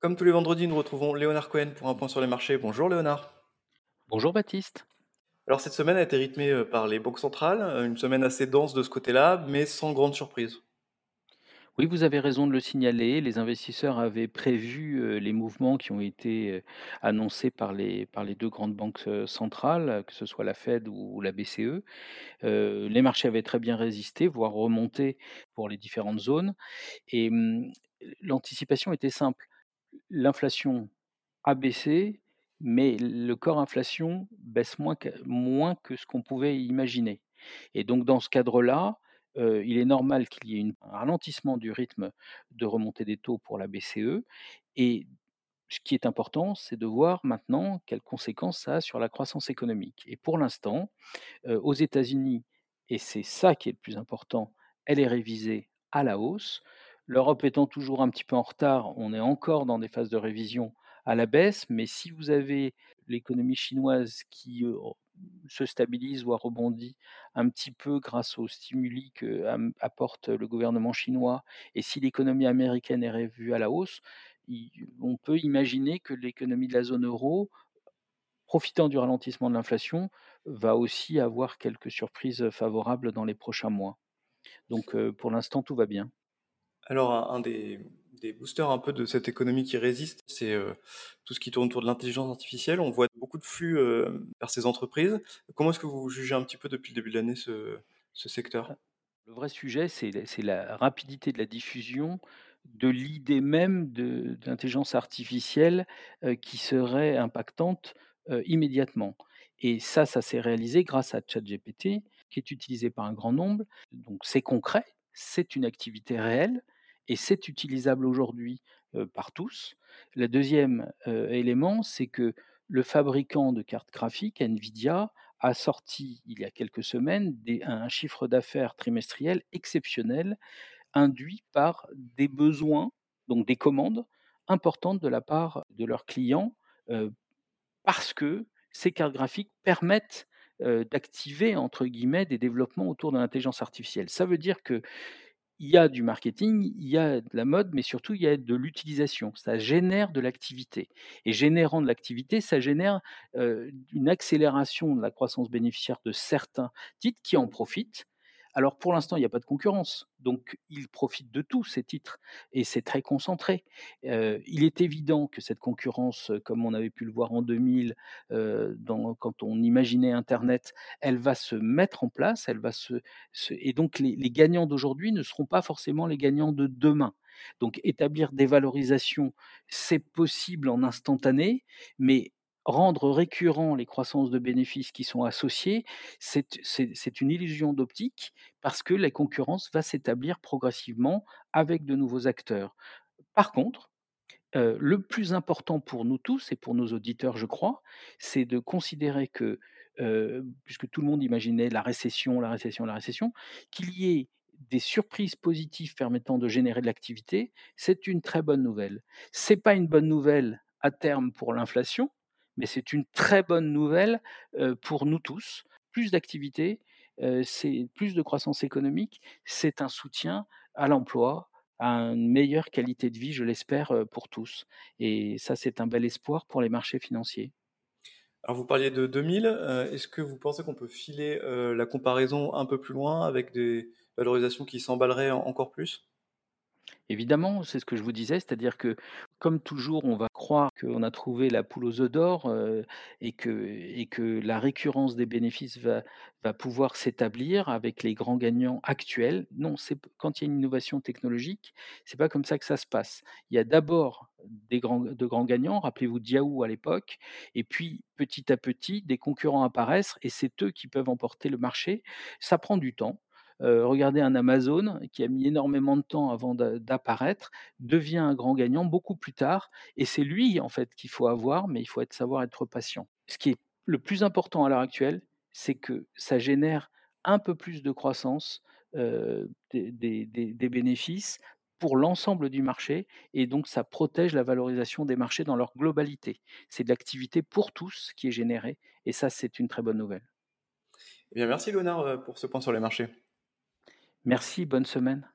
Comme tous les vendredis, nous retrouvons Léonard Cohen pour un point sur les marchés. Bonjour Léonard. Bonjour Baptiste. Alors cette semaine a été rythmée euh, par les banques centrales, euh, une semaine assez dense de ce côté-là, mais sans grande surprise. Oui, vous avez raison de le signaler. Les investisseurs avaient prévu euh, les mouvements qui ont été annoncés par les, par les deux grandes banques centrales, que ce soit la Fed ou la BCE. Euh, les marchés avaient très bien résisté, voire remonté pour les différentes zones. Et hum, l'anticipation était simple. L'inflation a baissé, mais le corps inflation baisse moins que, ce qu'on pouvait imaginer. Et donc dans ce cadre-là, heu, il est normal qu'il y ait un ralentissement du rythme de remontée des taux pour la BCE et ce qui est important, c'est de voir maintenant quelles conséquences ça a sur la croissance économique. Et pour l'instant, heu, aux États-Unis et c'est ça qui est le plus important, elle est révisée à la hausse. L'Europe étant toujours un petit peu en retard, on est encore dans des phases de révision à la baisse, mais si vous avez l'économie chinoise qui, se stabilise, voire rebondit un petit peu grâce aux stimuli que apporte le gouvernement chinois et si l'économie américaine est revue à la hausse, on peut imaginer que l'économie de la zone euro, profitant du ralentissement de l'inflation, va aussi avoir quelques surprises favorables dans les prochains mois. Donc, pour l'instant, tout va bien. Alors un, des, boosters un peu de cette économie qui résiste, c'est euh, tout ce qui tourne autour de l'intelligence artificielle. On voit beaucoup de flux euh, vers ces entreprises. Comment est-ce que vous jugez un petit peu depuis le début de l'année ce, secteur? Le vrai sujet, c'est la rapidité de la diffusion de l'idée même de l'intelligence artificielle, qui serait impactante, immédiatement et ça, ça s'est réalisé grâce à ChatGPT, qui est utilisé par un grand nombre. Donc c'est concret, c'est une activité réelle et c'est utilisable aujourd'hui, par tous. Le deuxième élément, c'est que le fabricant de cartes graphiques, NVIDIA, a sorti il y a quelques semaines un chiffre d'affaires trimestriel exceptionnel, induit par des besoins, donc des commandes importantes de la part de leurs clients, parce que ces cartes graphiques permettent, d'activer entre guillemets «des développements autour de l'intelligence artificielle». Ça veut dire qu'il y a du marketing, il y a de la mode, mais surtout il y a de l'utilisation. Ça génère de l'activité et générant de l'activité, ça génère, heu, une accélération de la croissance bénéficiaire de certains titres qui en profitent. Alors pour l'instant, il y a pas de concurrence, donc ils profitent de tous ces titres et c'est très concentré. Heu, il est évident que cette concurrence, heu, comme on avait pu le voir en 2000, heu, dans quand on imaginait internet, elle va se mettre en place, elle va se se et donc les les gagnants d'aujourd'hui ne seront pas forcément les gagnants de demain. Donc établir des valorisations, c'est possible en instantané, mais rendre récurrent les croissances de bénéfices qui sont associées, c'est une illusion d'optique parce que la concurrence va s'établir progressivement avec de nouveaux acteurs. Par contre, heu, le plus important pour nous tous et pour nos auditeurs, je crois, c'est de considérer que, heu, puisque tout le monde imaginait la récession, la récession, la récession, qu'il y ait des surprises positives permettant de générer de l'activité, c'est une très bonne nouvelle. C'est pas une bonne nouvelle à terme pour l'inflation, mais c'est une très bonne nouvelle, pour nous tous. Plus d'activité, c'est plus de croissance économique, c'est un soutien à l'emploi, à une meilleure qualité de vie, je l'espère, pour tous et ça, c'est un bel espoir pour les marchés financiers. Alors vous parliez de 2000, euh, est-ce que vous pensez qu'on peut filer la comparaison un peu plus loin avec des valorisations qui s'emballeraient en- encore plus? Évidemment, c'est ce que je vous disais, c'est-à-dire que, comme toujours, on va croire qu'on a trouvé la poule aux œufs d'or, heu, et que la récurrence des bénéfices va pouvoir s'établir avec les grands gagnants actuels. Non, quand il y a une innovation technologique, c'est pas comme ça que ça se passe. Il y a d'abord de grands gagnants, rappelez-vous Yahoo à l'époque, et puis petit à petit, des concurrents apparaissent et c'est eux qui peuvent emporter le marché. Ça prend du temps. Heu, regardez un Amazon qui a mis énormément de temps avant d'a d'apparaître, devient un grand gagnant beaucoup plus tard et c'est lui, en fait, qu'il faut avoir, mais il faut être savoir être patient. Ce qui est le plus important à l'heure actuelle, c'est que ça génère un peu plus de croissance, des des bénéfices pour l'ensemble du marché et donc ça protège la valorisation des marchés dans leur globalité. C'est de l'activité pour tous qui est générée et ça, c'est une très bonne nouvelle. Eh bien merci Léonard euh, pour ce point sur les marchés. Merci, bonne semaine.